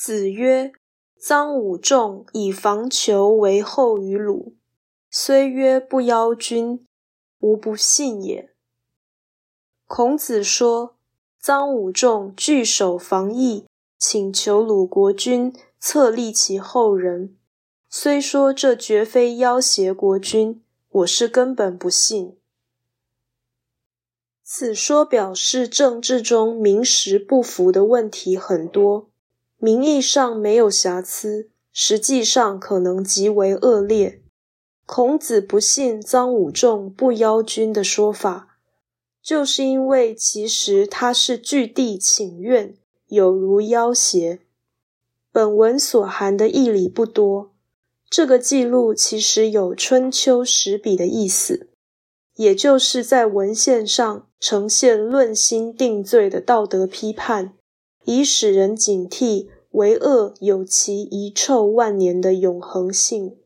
子曰：“臧武仲以防求为后于鲁，虽曰不邀君，吾不信也。”孔子说，臧武仲据守防邑，请求鲁国君册立其后人。虽说这绝非要挟国君，我是根本不信。此说表示政治中名实不符的问题很多。名义上没有瑕疵，实际上可能极为恶劣。孔子不信臧武仲不邀君的说法，就是因为其实他是据地请愿，有如要挟。本文所含的义理不多，这个记录其实有春秋十笔的意思，也就是在文献上呈现论心定罪的道德批判。以使人警惕为恶有其遗臭万年的永恒性。